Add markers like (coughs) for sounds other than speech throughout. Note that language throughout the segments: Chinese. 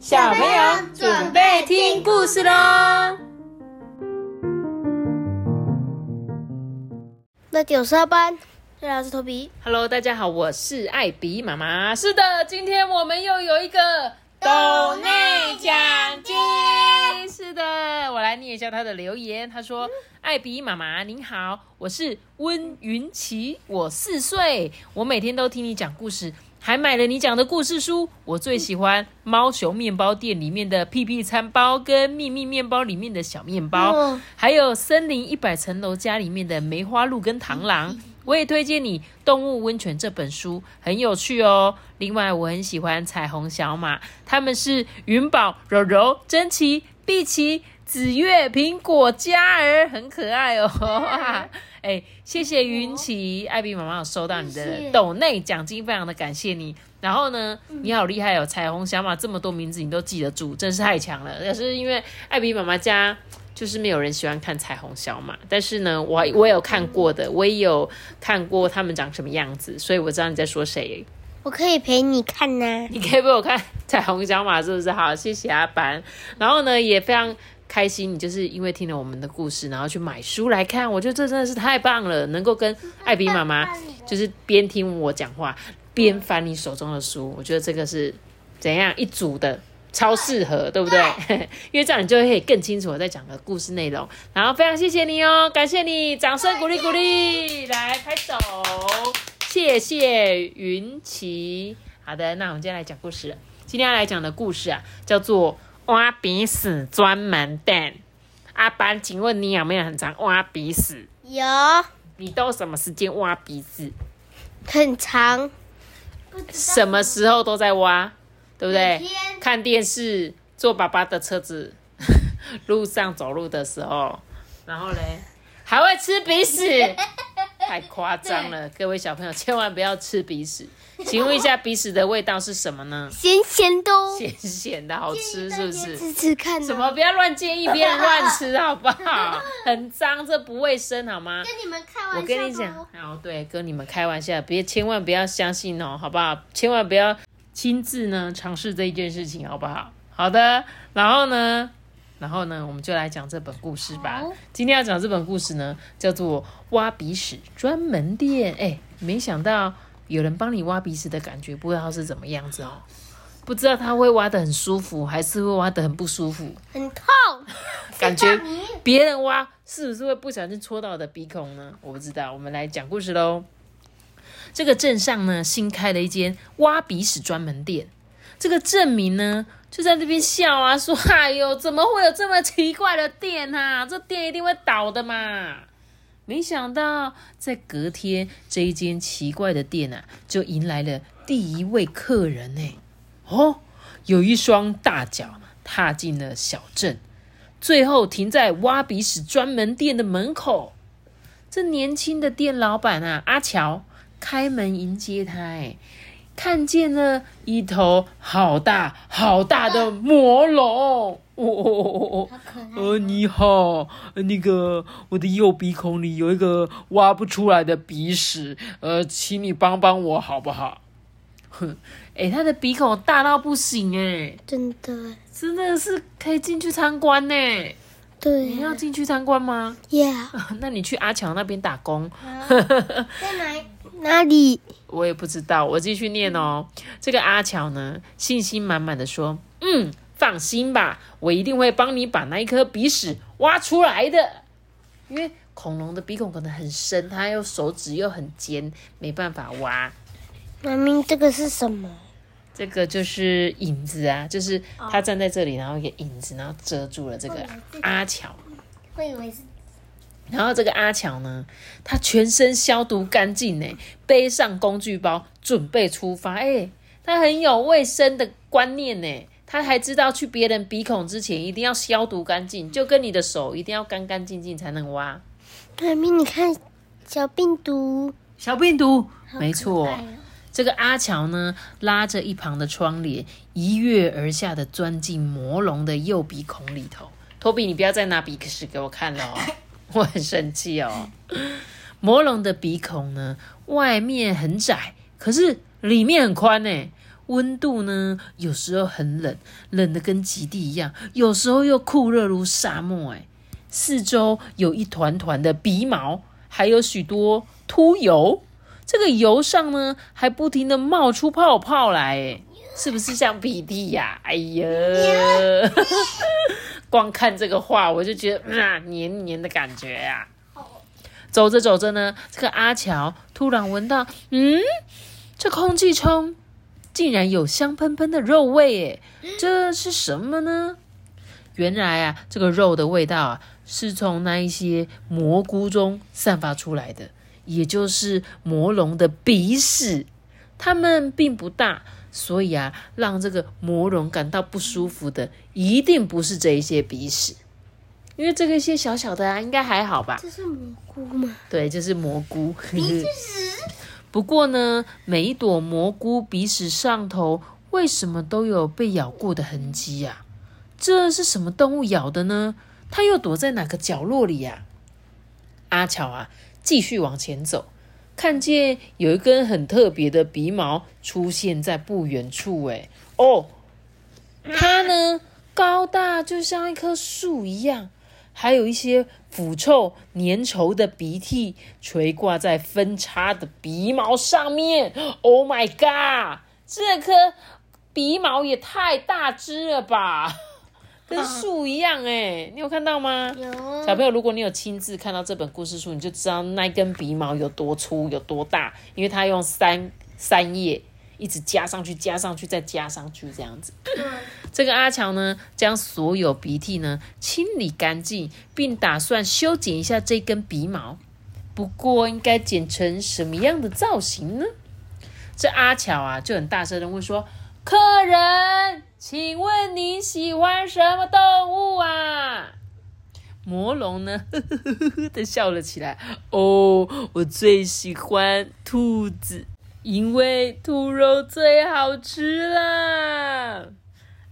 小朋友准备听故事喽。那九十二班，这老师头皮。Hello，大家好，我是艾比妈妈。是的，今天我们又有一个抖内奖金。是的，我来念一下他的留言。他说：“艾比妈妈您好，我是温云琪，我四岁，我每天都听你讲故事。”还买了你讲的故事书，我最喜欢猫熊面包店里面的屁屁餐包，跟秘密面包里面的小面包，嗯还有森林一百层楼家里面的梅花鹿跟螳螂。我也推荐你《动物温泉》这本书，很有趣哦。另外，我很喜欢彩虹小马，他们是云宝、柔柔、珍奇、碧琪、紫月、苹果、嘉儿，很可爱哦。(laughs) 哎，谢谢云奇，艾比妈妈有收到你的谢谢抖内奖金，非常的感谢你。然后呢，你好厉害哦，彩虹小马这么多名字你都记得住，真是太强了。可是因为艾比妈妈家就是没有人喜欢看彩虹小马，但是呢，我我也有看过的，我也有看过他们长什么样子，所以我知道你在说谁。我可以陪你看呐、你可以陪我看彩虹小马是不是？好，谢谢阿班。然后呢，也非常开心，你就是因为听了我们的故事，然后去买书来看，我觉得这真的是太棒了，能够跟艾比妈妈就是边听我讲话边翻你手中的书，我觉得这个是怎样一组的。超适合，对不对？(laughs) 因为这样你就可以更清楚我在讲的故事内容。然后非常谢谢你哦，感谢你，掌声鼓励鼓励，来拍手，谢谢云奇。好的，那我们今天来讲故事。今天要来讲的故事啊，叫做挖鼻屎专门店。阿班，请问你有没有很常挖鼻屎？有你都什么时间挖鼻子？很长，什么时候都在挖，对不对？看电视，坐爸爸的车子，(laughs) 路上走路的时候，然后嘞，还会吃鼻屎，(laughs) 太夸张了！各位小朋友千万不要吃鼻屎。(laughs) 请问一下，鼻屎的味道是什么呢？咸咸的哦，咸咸的，好吃是不是？吃吃看、哦。什么？不要乱建议别人乱吃，好不好？(laughs) 很脏，这不卫生，好吗？跟你们开玩笑我跟你讲，哦，对，跟你们开玩笑，别千万不要相信哦，好不好？千万不要亲自呢尝试这一件事情，好不好？好的，然后呢，然后呢，我们就来讲这本故事吧。今天要讲这本故事呢，叫做《挖鼻屎专门店》。哎，没想到有人帮你挖鼻屎的感觉，不知道是怎么样子哦。不知道他会挖的很舒服，还是会挖的很不舒服？很痛，(laughs) 感觉别人挖是不是会不小心戳到我的鼻孔呢？我不知道，我们来讲故事喽。这个镇上呢，新开了一间挖鼻屎专门店。这个镇民呢，就在那边笑啊，说：“哎呦，怎么会有这么奇怪的店啊？这店一定会倒的嘛！”没想到，在隔天，这一间奇怪的店啊，就迎来了第一位客人呢。哦，有一双大脚踏进了小镇，最后停在挖鼻屎专门店的门口。这年轻的店老板啊，阿乔开门迎接他，哎，看见了一头好大好大的魔龙。哦哦哦哦哦！呃，你好，呃那个我的右鼻孔里有一个挖不出来的鼻屎，呃，请你帮帮我好不好？哼，(laughs) 哎，他的鼻孔大到不行哎，真的，真的是可以进去参观呢。对你要进去参观吗？，Yeah，(laughs) 那你去阿强那边打工，(laughs) 在哪哪里？我也不知道。我继续念哦。这个阿强呢，信心满满的说：“嗯，放心吧，我一定会帮你把那一颗鼻屎挖出来的。因为恐龙的鼻孔可能很深，它又手指又很尖，没办法挖。妈咪，这个是什么？这个就是影子啊，就是他站在这里，然后一个影子，然后遮住了这个阿乔。我以为是然后这个阿乔呢，他全身消毒干净呢，背上工具包，准备出发。哎，他很有卫生的观念呢，他还知道去别人鼻孔之前一定要消毒干净，就跟你的手一定要干干净净才能挖。妈咪，你看小病毒，小病毒，好没错。这个阿乔呢，拉着一旁的窗帘，一跃而下的钻进魔龙的右鼻孔里头。托比，你不要再拿鼻屎给我看了哦，(laughs) 我很生气哦。魔龙的鼻孔呢，外面很窄，可是里面很宽呢。温度呢，有时候很冷，冷的跟极地一样；有时候又酷热如沙漠。哎，四周有一团团的鼻毛，还有许多秃油。这个油上呢，还不停的冒出泡泡来，哎，是不是像鼻涕呀？哎呀，(laughs) 光看这个画，我就觉得啊，黏黏的感觉呀。走着走着呢，这个阿乔突然闻到，嗯，这空气中竟然有香喷喷的肉味，诶，这是什么呢？原来啊，这个肉的味道啊，是从那一些蘑菇中散发出来的。也就是魔龙的鼻屎，它们并不大，所以啊，让这个魔龙感到不舒服的一定不是这一些鼻屎，因为这个一些小小的啊，应该还好吧？这是蘑菇吗？对，这是蘑菇。鼻屎。不过呢，每一朵蘑菇鼻屎上头为什么都有被咬过的痕迹呀？这是什么动物咬的呢？它又躲在哪个角落里呀？阿巧啊！继续往前走，看见有一根很特别的鼻毛出现在不远处。哎，哦，它呢高大就像一棵树一样，还有一些腐臭粘稠的鼻涕垂挂在分叉的鼻毛上面。Oh my god，这颗鼻毛也太大只了吧！(laughs) 跟树一样哎，你有看到吗？有小朋友，如果你有亲自看到这本故事书，你就知道那根鼻毛有多粗、有多大，因为它用三三页一直加上去、加上去、再加上去这样子。这个阿乔呢，将所有鼻涕呢清理干净，并打算修剪一下这根鼻毛。不过，应该剪成什么样的造型呢？这阿乔啊，就很大声的问说：“客人。”请问你喜欢什么动物啊？魔龙呢？(laughs) 呵呵呵呵的笑了起来。哦，我最喜欢兔子，因为兔肉最好吃啦。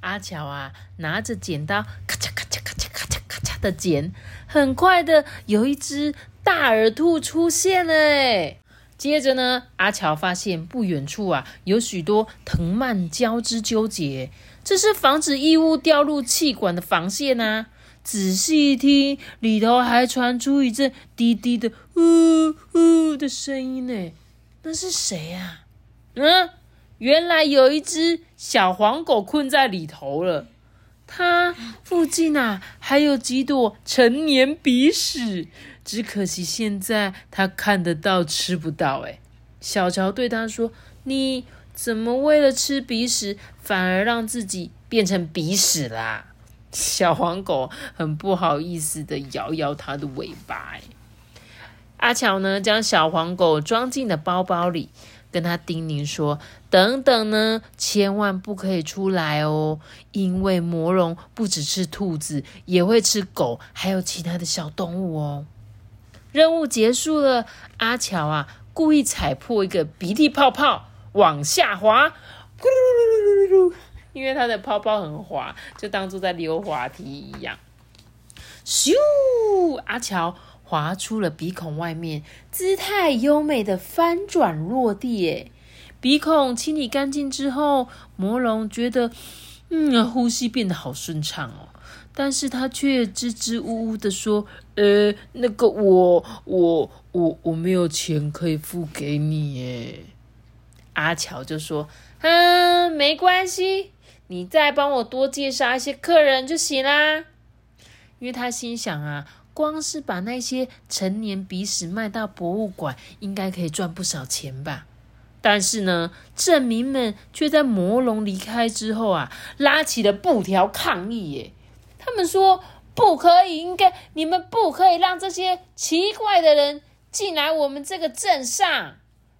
阿乔啊，拿着剪刀，咔嚓咔嚓咔嚓咔嚓咔嚓的剪，很快的有一只大耳兔出现了。接着呢，阿乔发现不远处啊，有许多藤蔓交织纠结。这是防止异物掉入气管的防线呐！仔细一听，里头还传出一阵低低的“呜呜”的声音呢。那是谁呀？嗯，原来有一只小黄狗困在里头了。它附近啊，还有几朵成年鼻屎，只可惜现在它看得到，吃不到。哎，小乔对他说：“你。”怎么为了吃鼻屎，反而让自己变成鼻屎啦？小黄狗很不好意思的摇摇它的尾巴。阿乔呢，将小黄狗装进了包包里，跟他叮咛说：“等等呢，千万不可以出来哦，因为魔龙不只吃兔子，也会吃狗，还有其他的小动物哦。”任务结束了，阿乔啊，故意踩破一个鼻涕泡泡。往下滑，咕噜噜噜噜噜因为它的泡泡很滑，就当做在溜滑梯一样。咻，阿乔滑出了鼻孔外面，姿态优美的翻转落地。哎，鼻孔清理干净之后，魔龙觉得，嗯，呼吸变得好顺畅哦。但是他却支支吾吾的说：“呃，那个我，我，我，我没有钱可以付给你。”哎。阿乔就说：“嗯，没关系，你再帮我多介绍一些客人就行啦。”因为他心想啊，光是把那些成年鼻屎卖到博物馆，应该可以赚不少钱吧。但是呢，镇民们却在魔龙离开之后啊，拉起了布条抗议。耶，他们说：“不可以，应该你们不可以让这些奇怪的人进来我们这个镇上。”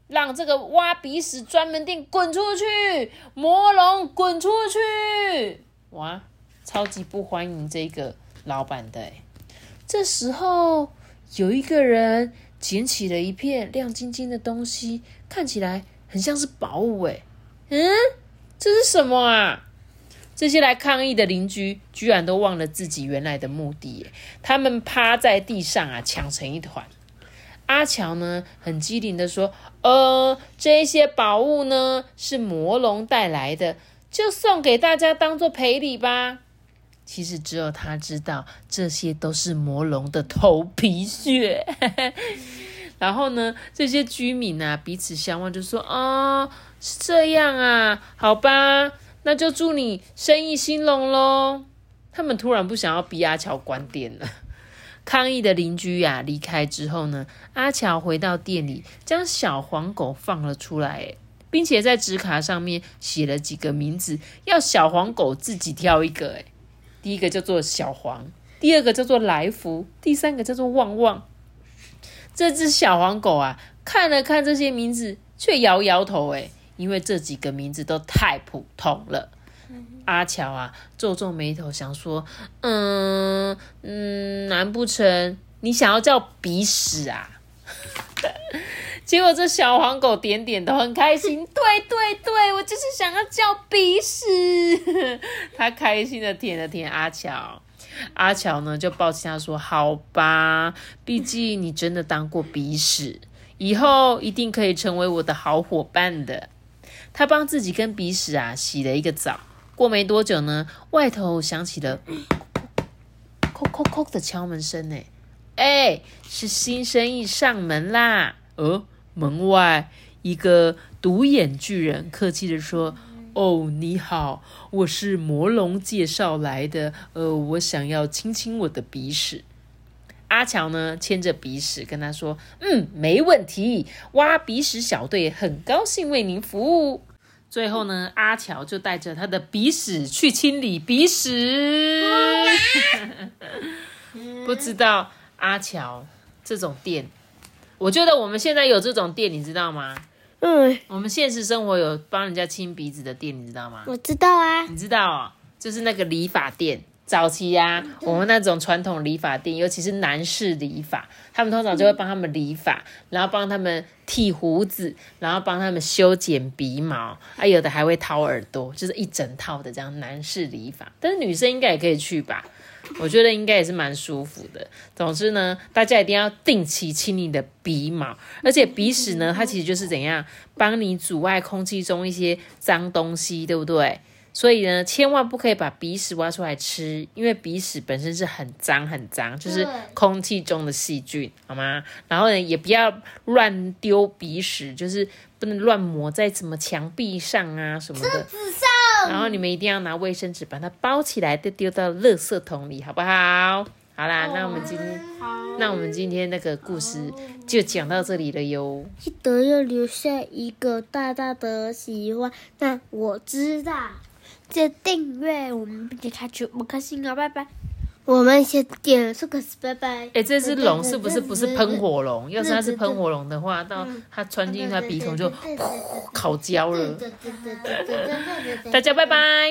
让这个挖鼻屎专门店滚出去！魔龙滚出去！哇，超级不欢迎这个老板的。这时候，有一个人捡起了一片亮晶晶的东西，看起来很像是宝物。哎，嗯，这是什么啊？这些来抗议的邻居居然都忘了自己原来的目的，他们趴在地上啊，抢成一团。阿乔呢很机灵的说：“呃，这些宝物呢是魔龙带来的，就送给大家当做赔礼吧。”其实只有他知道，这些都是魔龙的头皮屑。(laughs) 然后呢，这些居民啊彼此相望，就说：“哦，是这样啊，好吧，那就祝你生意兴隆喽。”他们突然不想要逼阿乔关店了。(laughs) 抗议的邻居呀离开之后呢，阿乔回到店里，将小黄狗放了出来，并且在纸卡上面写了几个名字，要小黄狗自己挑一个。哎，第一个叫做小黄，第二个叫做来福，第三个叫做旺旺。这只小黄狗啊，看了看这些名字，却摇摇头。哎，因为这几个名字都太普通了。阿乔啊，皱皱眉头，想说：“嗯嗯，难不成你想要叫鼻屎啊？” (laughs) 结果这小黄狗点点都，很开心。(laughs) 对对对，我就是想要叫鼻屎。(laughs) 他开心的舔了舔阿乔。阿乔呢，就抱起他说：“好吧，毕竟你真的当过鼻屎，以后一定可以成为我的好伙伴的。”他帮自己跟鼻屎啊洗了一个澡。过没多久呢，外头响起了 (coughs) “叩叩叩”的敲门声。呢，哎，是新生意上门啦！呃，门外一个独眼巨人客气的说：“哦，你好，我是魔龙介绍来的。呃，我想要亲亲我的鼻屎。”阿乔呢，牵着鼻屎跟他说：“嗯，没问题，挖鼻屎小队很高兴为您服务。”最后呢，阿乔就带着他的鼻屎去清理鼻屎。(laughs) 不知道阿乔这种店，我觉得我们现在有这种店，你知道吗？嗯，我们现实生活有帮人家清鼻子的店，你知道吗？我知道啊。你知道哦，就是那个理发店。早期呀，我们那种传统理发店，尤其是男士理发，他们通常就会帮他们理发，然后帮他们剃胡子，然后帮他们修剪鼻毛，啊，有的还会掏耳朵，就是一整套的这样男士理发。但是女生应该也可以去吧？我觉得应该也是蛮舒服的。总之呢，大家一定要定期清你的鼻毛，而且鼻屎呢，它其实就是怎样帮你阻碍空气中一些脏东西，对不对？所以呢，千万不可以把鼻屎挖出来吃，因为鼻屎本身是很脏很脏，就是空气中的细菌，好吗？然后呢，也不要乱丢鼻屎，就是不能乱抹在什么墙壁上啊什么的。然后你们一定要拿卫生纸把它包起来，再丢到垃圾桶里，好不好？好啦，那我们今天，那我们今天那个故事就讲到这里了哟。记得要留下一个大大的喜欢，那我知道。记得订阅我们，并且开启五颗星哦，拜拜。我们先点苏克斯，拜拜。哎，这只龙是不是不是喷火龙？要是它是喷火龙的话，到它穿进它鼻孔就烤焦了。大家拜拜。